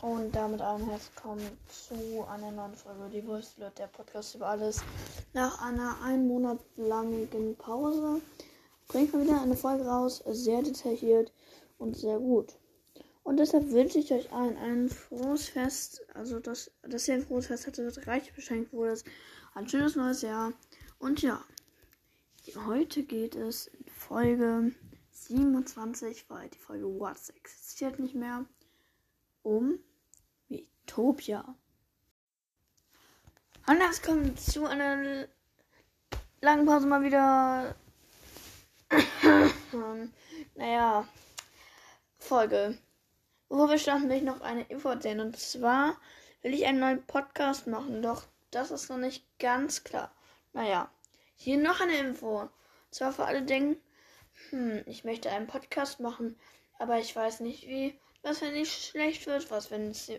Und damit ein herzlich willkommen zu einer neuen Folge Die Voice der Podcast über alles. Nach einer ein Monat langen Pause bringt man wieder eine Folge raus, sehr detailliert und sehr gut. Und deshalb wünsche ich euch allen ein frohes Fest, also dass, dass ihr ein frohes Fest hattet, reich beschenkt wurde, ein schönes neues Jahr. Und ja, heute geht es in Folge 27, weil die Folge What's existiert nicht mehr, um Utopia. Und das kommt zu einer langen Pause mal wieder. naja, Folge. Bevor wir starten, will ich noch eine Info erzählen. Und zwar will ich einen neuen Podcast machen, doch das ist noch nicht ganz klar. Naja, hier noch eine Info. Und zwar für alle denken, hm, ich möchte einen Podcast machen, aber ich weiß nicht wie. Was, wenn es schlecht wird? Was, wenn es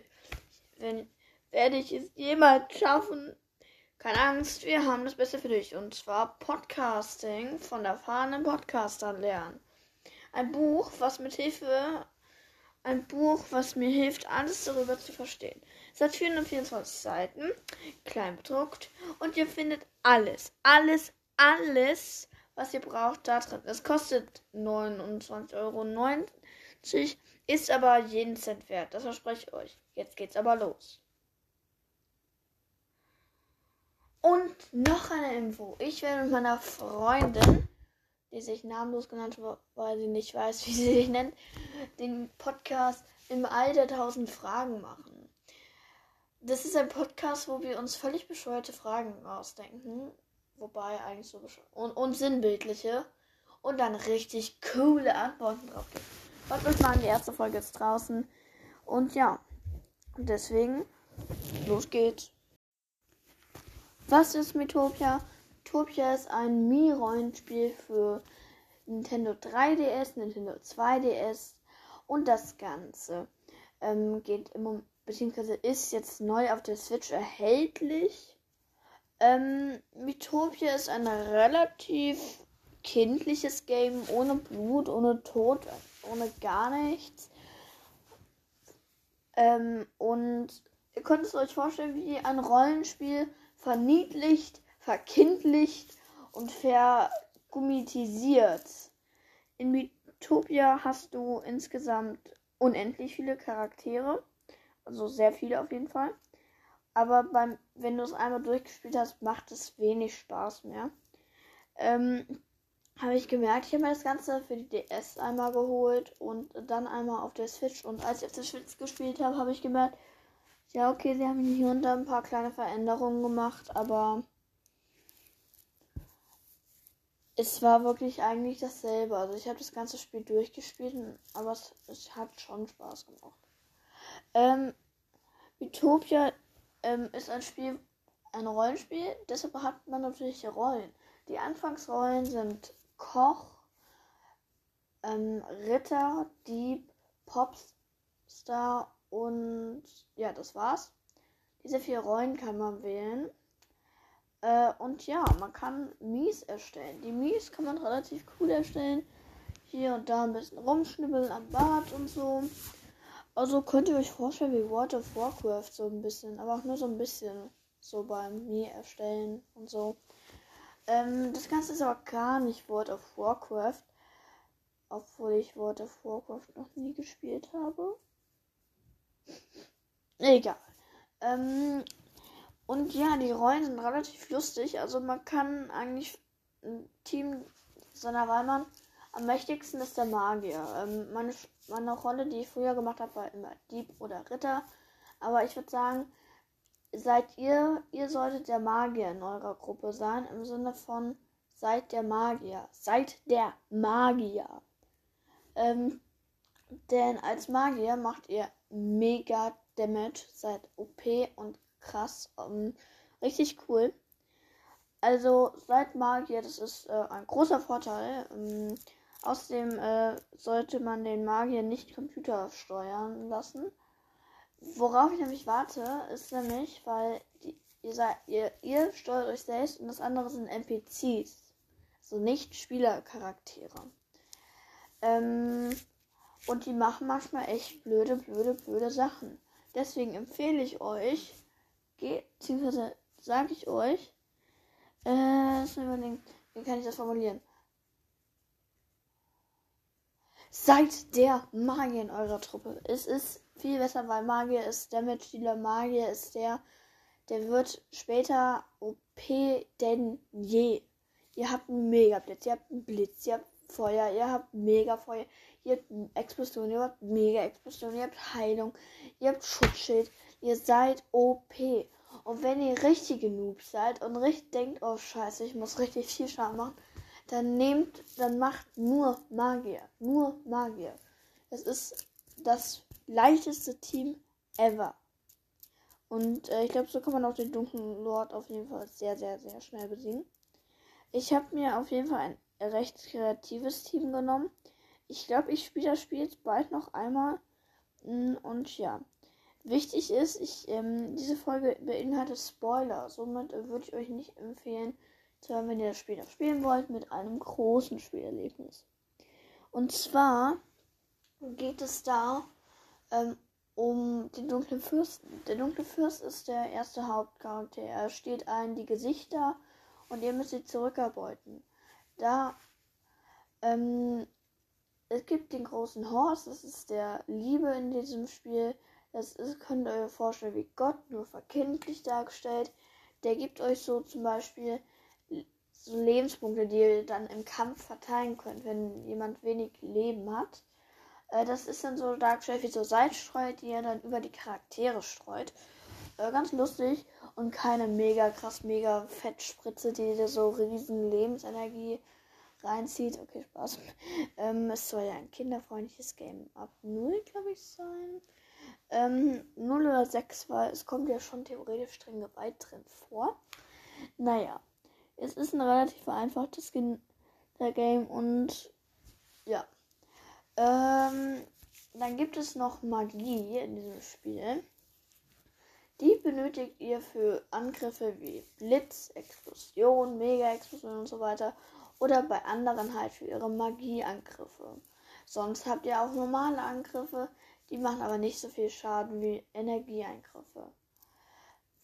wenn, werde ich es jemals schaffen. Keine Angst, wir haben das Beste für dich. Und zwar Podcasting von erfahrenen Podcastern lernen. Ein Buch, was mit Hilfe, ein Buch, was mir hilft, alles darüber zu verstehen. Es hat 424 Seiten, klein bedruckt. Und ihr findet alles, alles, alles, was ihr braucht, da drin. Es kostet 29,90 Euro ist aber jeden Cent wert, das verspreche ich euch. Jetzt geht's aber los. Und noch eine Info. Ich werde mit meiner Freundin, die sich namenlos genannt wird, weil sie nicht weiß, wie sie sich nennt, den Podcast im All der tausend Fragen machen. Das ist ein Podcast, wo wir uns völlig bescheuerte Fragen ausdenken. Wobei eigentlich so bescheuert. Und, und sinnbildliche. Und dann richtig coole Antworten drauf geben. Was uns machen, die erste Folge ist draußen. Und ja, deswegen, los geht's. Was ist Metopia? Metopia ist ein Mii-Rollenspiel für Nintendo 3DS, Nintendo 2DS und das Ganze ähm, geht im beziehungsweise ist jetzt neu auf der Switch erhältlich. Ähm, Metopia ist ein relativ kindliches Game ohne Blut, ohne Tod, ohne gar nichts. Ähm, und ihr könnt es euch vorstellen, wie ein Rollenspiel verniedlicht, verkindlicht und vergummitisiert. In Mythopia hast du insgesamt unendlich viele Charaktere. Also sehr viele auf jeden Fall. Aber beim, wenn du es einmal durchgespielt hast, macht es wenig Spaß mehr. Ähm, habe ich gemerkt, ich habe mir das Ganze für die DS einmal geholt und dann einmal auf der Switch. Und als ich auf der Switch gespielt habe, habe ich gemerkt, ja, okay, sie haben hier und da ein paar kleine Veränderungen gemacht, aber es war wirklich eigentlich dasselbe. Also ich habe das ganze Spiel durchgespielt, aber es, es hat schon Spaß gemacht. Ähm, Utopia ähm, ist ein Spiel, ein Rollenspiel, deshalb hat man natürlich Rollen. Die Anfangsrollen sind Koch, ähm, Ritter, Dieb, Popstar und ja, das war's. Diese vier Rollen kann man wählen. Äh, und ja, man kann Mies erstellen. Die Mies kann man relativ cool erstellen. Hier und da ein bisschen rumschnibbeln am Bart und so. Also könnt ihr euch vorstellen wie World of Warcraft so ein bisschen, aber auch nur so ein bisschen so beim Mii erstellen und so. Ähm, das Ganze ist aber gar nicht World of Warcraft. Obwohl ich World of Warcraft noch nie gespielt habe. Egal. Ähm, und ja, die Rollen sind relativ lustig. Also man kann eigentlich ein Team seiner Wahlmann. Am mächtigsten ist der Magier. Ähm, meine, meine Rolle, die ich früher gemacht habe, war immer Dieb oder Ritter. Aber ich würde sagen, seid ihr, ihr solltet der Magier in eurer Gruppe sein, im Sinne von seid der Magier, seid der Magier. Ähm, denn als Magier macht ihr mega Damage, seid OP und krass, ähm, richtig cool. Also seid Magier, das ist äh, ein großer Vorteil. Ähm, außerdem äh, sollte man den Magier nicht Computer steuern lassen. Worauf ich nämlich warte, ist nämlich, weil die, ihr, seid, ihr, ihr steuert euch selbst und das andere sind NPCs. So also nicht Spielercharaktere. Ähm, und die machen manchmal echt blöde, blöde, blöde Sachen. Deswegen empfehle ich euch, beziehungsweise sage ich euch, äh, überlegen, wie kann ich das formulieren? Seid der Magier in eurer Truppe. Es ist viel besser, weil Magier ist der Mitspieler. Magier ist der, der wird später OP denn je. Ihr habt einen Mega-Blitz, ihr habt einen Blitz, ihr habt Feuer, ihr habt Mega-Feuer, ihr habt Explosion, ihr habt Mega-Explosion, ihr habt Heilung, ihr habt Schutzschild, ihr seid OP. Und wenn ihr richtige Noobs seid und richtig denkt, oh scheiße, ich muss richtig viel Schaden machen, dann nehmt, dann macht nur Magier. Nur Magier. Es ist das leichteste Team ever. Und äh, ich glaube, so kann man auch den dunklen Lord auf jeden Fall sehr, sehr, sehr schnell besiegen. Ich habe mir auf jeden Fall ein recht kreatives Team genommen. Ich glaube, ich spiele das Spiel jetzt bald noch einmal. Mm, und ja. Wichtig ist, ich, ähm, diese Folge beinhaltet Spoiler. Somit äh, würde ich euch nicht empfehlen, zu hören, wenn ihr das Spiel noch spielen wollt, mit einem großen Spielerlebnis. Und zwar geht es da ähm, um den dunklen Fürsten. Der dunkle Fürst ist der erste Hauptcharakter. Er steht ein die Gesichter und ihr müsst sie zurückerbeuten. Da ähm, es gibt den großen Horst, das ist der Liebe in diesem Spiel. Das ist, könnt ihr euch vorstellen, wie Gott, nur verkindlich dargestellt. Der gibt euch so zum Beispiel so Lebenspunkte, die ihr dann im Kampf verteilen könnt, wenn jemand wenig Leben hat. Äh, das ist dann so dargestellt wie so Salzstreu, die ihr dann über die Charaktere streut. Äh, ganz lustig und keine mega krass, mega Fettspritze, die dir so riesen Lebensenergie reinzieht. Okay, Spaß. Ähm, es soll ja ein kinderfreundliches Game ab 0, glaube ich, sein. Ähm, 0 oder 6, weil es kommt ja schon theoretisch streng Gewalt drin vor. Naja, es ist ein relativ vereinfachtes Game und ja. Ähm, dann gibt es noch Magie in diesem Spiel. Die benötigt ihr für Angriffe wie Blitz, Explosion, Mega-Explosion und so weiter. Oder bei anderen halt für ihre Magieangriffe. Sonst habt ihr auch normale Angriffe, die machen aber nicht so viel Schaden wie Energieeingriffe.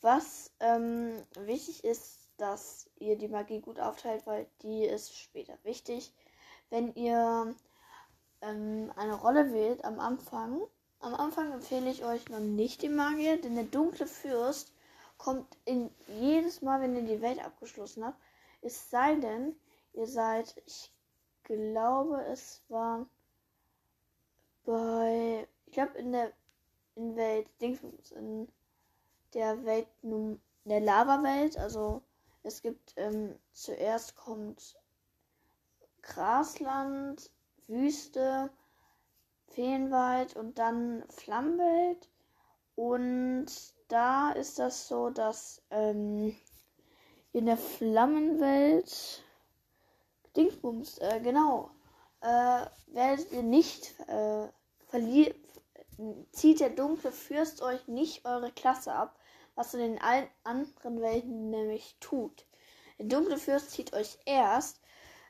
Was ähm, wichtig ist, dass ihr die Magie gut aufteilt, weil die ist später wichtig. Wenn ihr ähm, eine Rolle wählt am Anfang. Am Anfang empfehle ich euch noch nicht die Magier, denn der dunkle Fürst kommt in jedes Mal, wenn ihr die Welt abgeschlossen habt. Es sei denn, ihr seid, ich glaube, es war bei, ich glaube in der in Welt in der Welt, in der Lava-Welt, also es gibt ähm, zuerst kommt Grasland, Wüste, Feenwald und dann Flammenwelt. Und da ist das so, dass ähm, in der Flammenwelt Dingsbums, äh, genau, äh, werdet ihr nicht äh, verliert, zieht der dunkle Fürst euch nicht eure Klasse ab, was in den allen anderen Welten nämlich tut. Der dunkle Fürst zieht euch erst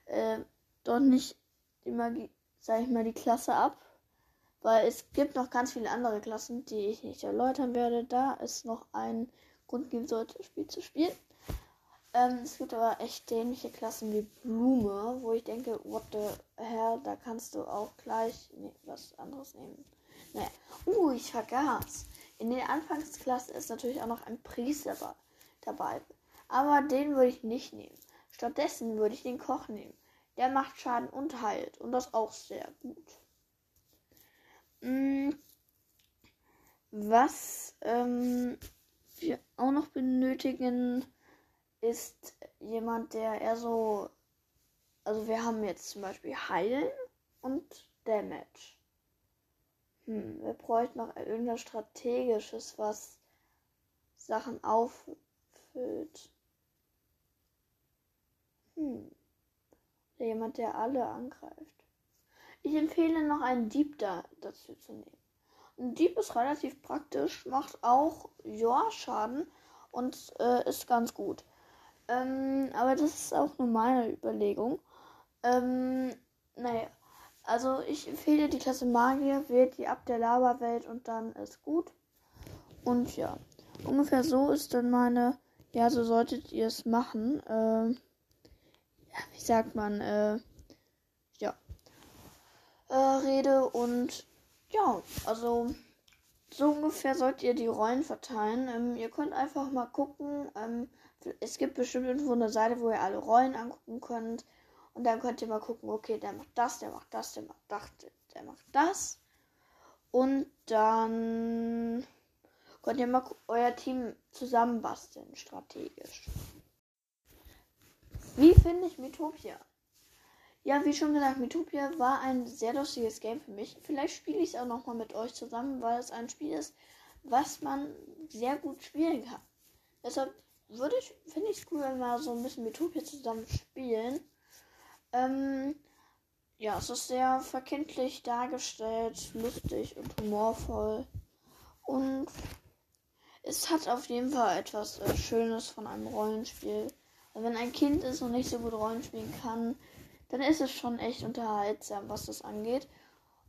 äh, dort nicht Magie, sag ich mal, die Klasse ab. Weil es gibt noch ganz viele andere Klassen, die ich nicht erläutern werde, da es noch einen Grund geben sollte, das Spiel zu spielen. Ähm, es gibt aber echt dämliche Klassen wie Blume, wo ich denke, what the hell, da kannst du auch gleich nee, was anderes nehmen. Naja. Uh, ich vergaß. In den Anfangsklassen ist natürlich auch noch ein Priester dabei. Aber den würde ich nicht nehmen. Stattdessen würde ich den Koch nehmen. Der macht Schaden und heilt. Und das auch sehr gut. Hm, was ähm, wir auch noch benötigen, ist jemand, der eher so. Also wir haben jetzt zum Beispiel Heilen und Damage. Hm, wir bräuchten noch irgendwas Strategisches, was Sachen auffüllt. Hm. Jemand, der alle angreift. Ich empfehle noch einen Dieb da dazu zu nehmen. Ein Dieb ist relativ praktisch, macht auch ja Schaden und äh, ist ganz gut. Ähm, aber das ist auch nur meine Überlegung. Ähm, naja, also ich empfehle die Klasse Magier, wählt die ab der Lava-Welt und dann ist gut. Und ja, ungefähr so ist dann meine, ja, so solltet ihr es machen. Äh, ja, wie sagt man, äh, ja, äh, Rede und ja, also so ungefähr sollt ihr die Rollen verteilen. Ähm, ihr könnt einfach mal gucken. Ähm, es gibt bestimmt irgendwo eine Seite, wo ihr alle Rollen angucken könnt. Und dann könnt ihr mal gucken, okay, der macht das, der macht das, der macht das, der macht das. Und dann könnt ihr mal euer Team zusammenbasteln, strategisch. Wie finde ich Metopia? Ja, wie schon gesagt, Metopia war ein sehr lustiges Game für mich. Vielleicht spiele ich es auch nochmal mit euch zusammen, weil es ein Spiel ist, was man sehr gut spielen kann. Deshalb würde ich, finde ich es cool, wenn wir so ein bisschen Metopia zusammen spielen. Ähm, ja, es ist sehr verkindlich dargestellt, lustig und humorvoll. Und es hat auf jeden Fall etwas äh, Schönes von einem Rollenspiel. wenn ein Kind ist und nicht so gut Rollen spielen kann, dann ist es schon echt unterhaltsam, was das angeht.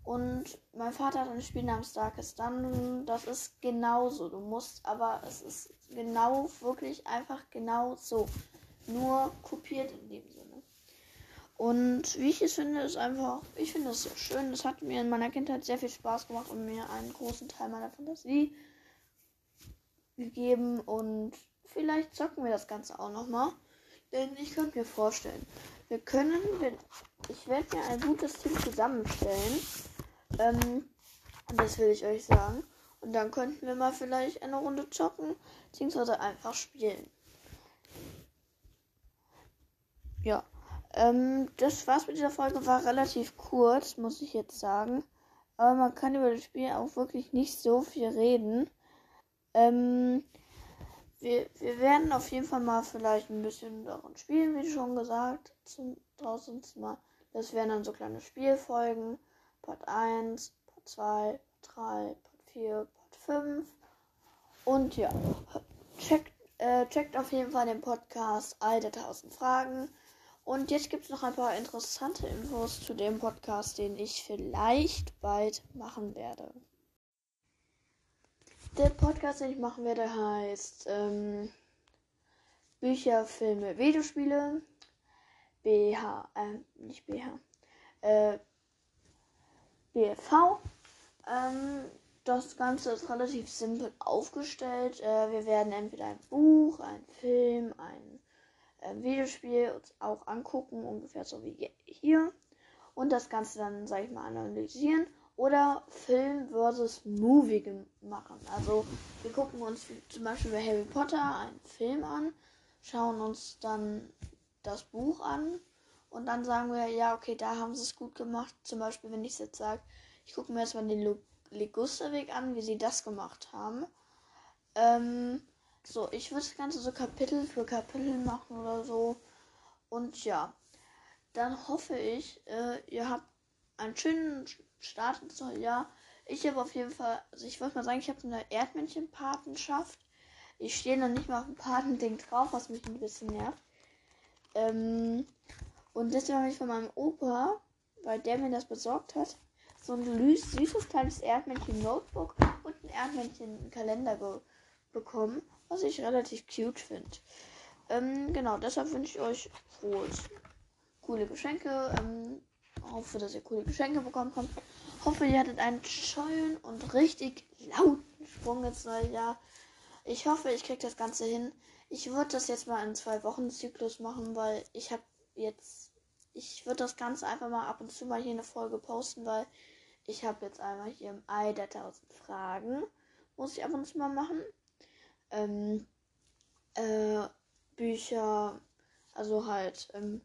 Und mein Vater hat ein Spiel namens Darkest Dungeon. Das ist genauso. Du musst, aber es ist genau, wirklich einfach genau so. Nur kopiert in dem Sinne. Und wie ich es finde, ist einfach, ich finde es sehr schön. Das hat mir in meiner Kindheit sehr viel Spaß gemacht und mir einen großen Teil meiner Fantasie gegeben. Und vielleicht zocken wir das Ganze auch nochmal. Denn ich könnte mir vorstellen, wir können, ich werde mir ein gutes Team zusammenstellen. Ähm, das will ich euch sagen. Und dann könnten wir mal vielleicht eine Runde zocken, beziehungsweise einfach spielen. Ja. Ähm, das war's mit dieser Folge. War relativ kurz, muss ich jetzt sagen. Aber man kann über das Spiel auch wirklich nicht so viel reden. Ähm, wir, wir werden auf jeden Fall mal vielleicht ein bisschen daran spielen, wie schon gesagt. Zum, draußen mal. Das wären dann so kleine Spielfolgen. Part 1, Part 2, Part 3, Part 4, Part 5. Und ja, checkt, äh, checkt auf jeden Fall den Podcast All der 1000 Fragen. Und jetzt gibt es noch ein paar interessante Infos zu dem Podcast, den ich vielleicht bald machen werde. Der Podcast, den ich machen werde, heißt ähm, Bücher, Filme, Videospiele. BH, äh, nicht BH, äh, BFV. Ähm, das Ganze ist relativ simpel aufgestellt. Äh, wir werden entweder ein Buch, ein Film, ein äh, Videospiel auch angucken, ungefähr so wie hier. Und das Ganze dann, sag ich mal, analysieren oder Film versus Movie machen. Also wir gucken uns zum Beispiel bei Harry Potter einen Film an, schauen uns dann das Buch an und dann sagen wir, ja, okay, da haben sie es gut gemacht. Zum Beispiel, wenn ich jetzt sage, ich gucke mir erstmal den Ligusterweg an, wie sie das gemacht haben. Ähm, so, ich würde das Ganze so Kapitel für Kapitel machen oder so. Und ja, dann hoffe ich, äh, ihr habt einen schönen Start ins neue Jahr. Ich habe auf jeden Fall, also ich wollte mal sagen, ich habe eine Erdmännchen-Patenschaft. Ich stehe noch nicht mal auf dem Patending drauf, was mich ein bisschen nervt. Ähm, und deswegen habe ich von meinem Opa, weil der mir das besorgt hat, so ein süßes kleines Erdmännchen-Notebook und ein Erdmännchen-Kalender bekommen, was ich relativ cute finde. Ähm, genau, deshalb wünsche ich euch frohes, coole Geschenke. Ähm, hoffe, dass ihr coole Geschenke bekommen habt. Hoffe, ihr hattet einen schönen und richtig lauten Sprung ins neue Jahr. Ich hoffe, ich kriege das Ganze hin. Ich würde das jetzt mal in zwei Wochen Zyklus machen, weil ich habe jetzt, ich würde das Ganze einfach mal ab und zu mal hier eine Folge posten, weil ich habe jetzt einmal hier im Ei der 1000 Fragen, muss ich ab und zu mal machen. Ähm, äh, Bücher, also halt ähm,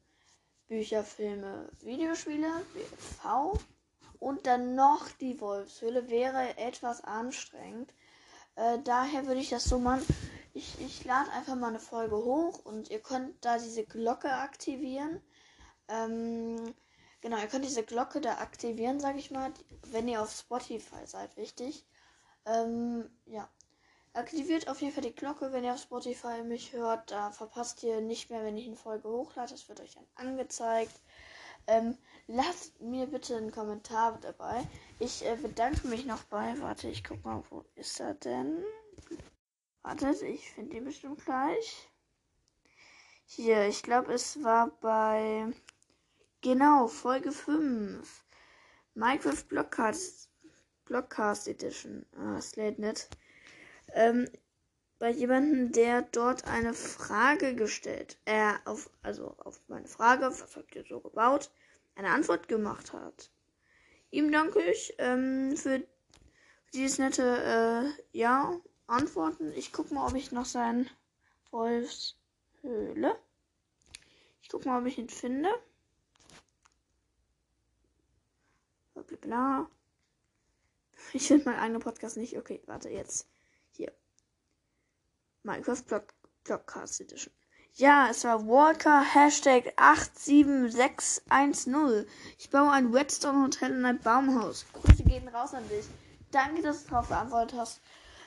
Bücher, Filme, Videospiele, BV. Und dann noch die Wolfshöhle wäre etwas anstrengend. Äh, daher würde ich das so machen. Ich, ich lade einfach mal eine Folge hoch und ihr könnt da diese Glocke aktivieren. Ähm, genau, ihr könnt diese Glocke da aktivieren, sag ich mal, wenn ihr auf Spotify seid, wichtig. Ähm, ja. Aktiviert auf jeden Fall die Glocke, wenn ihr auf Spotify mich hört. Da verpasst ihr nicht mehr, wenn ich eine Folge hochlade. Das wird euch dann angezeigt. Ähm, lasst mir bitte einen Kommentar dabei. Ich äh, bedanke mich noch bei. Warte, ich guck mal, wo ist er denn? Wartet, ich finde ihn bestimmt gleich. Hier, ich glaube, es war bei. Genau, Folge 5. Minecraft Blockcast, Blockcast Edition. Ah, Slate.net. Ähm, bei jemandem, der dort eine Frage gestellt, äh, auf, also auf meine Frage, was habt ihr so gebaut, eine Antwort gemacht hat. Ihm danke ich ähm, für dieses nette, äh, ja, Antworten. Ich guck mal, ob ich noch sein Wolfshöhle. Ich guck mal, ob ich ihn finde. Blablabla. Ich finde meinen eigenen Podcast nicht. Okay, warte, jetzt. Minecraft Block Blockcast Edition. Ja, es war Walker Hashtag 87610. Ich baue ein Redstone Hotel in ein Baumhaus. Grüße gehen raus an dich. Danke, dass du darauf geantwortet hast.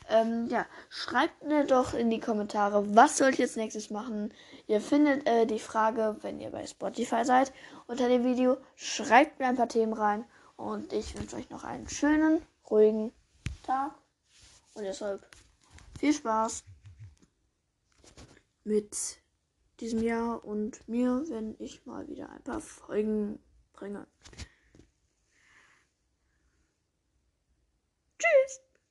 Ähm, ja, schreibt mir doch in die Kommentare, was soll ich jetzt nächstes machen. Ihr findet äh, die Frage, wenn ihr bei Spotify seid, unter dem Video. Schreibt mir ein paar Themen rein. Und ich wünsche euch noch einen schönen, ruhigen Tag. Und deshalb viel Spaß mit diesem Jahr und mir, wenn ich mal wieder ein paar Folgen bringe. Tschüss!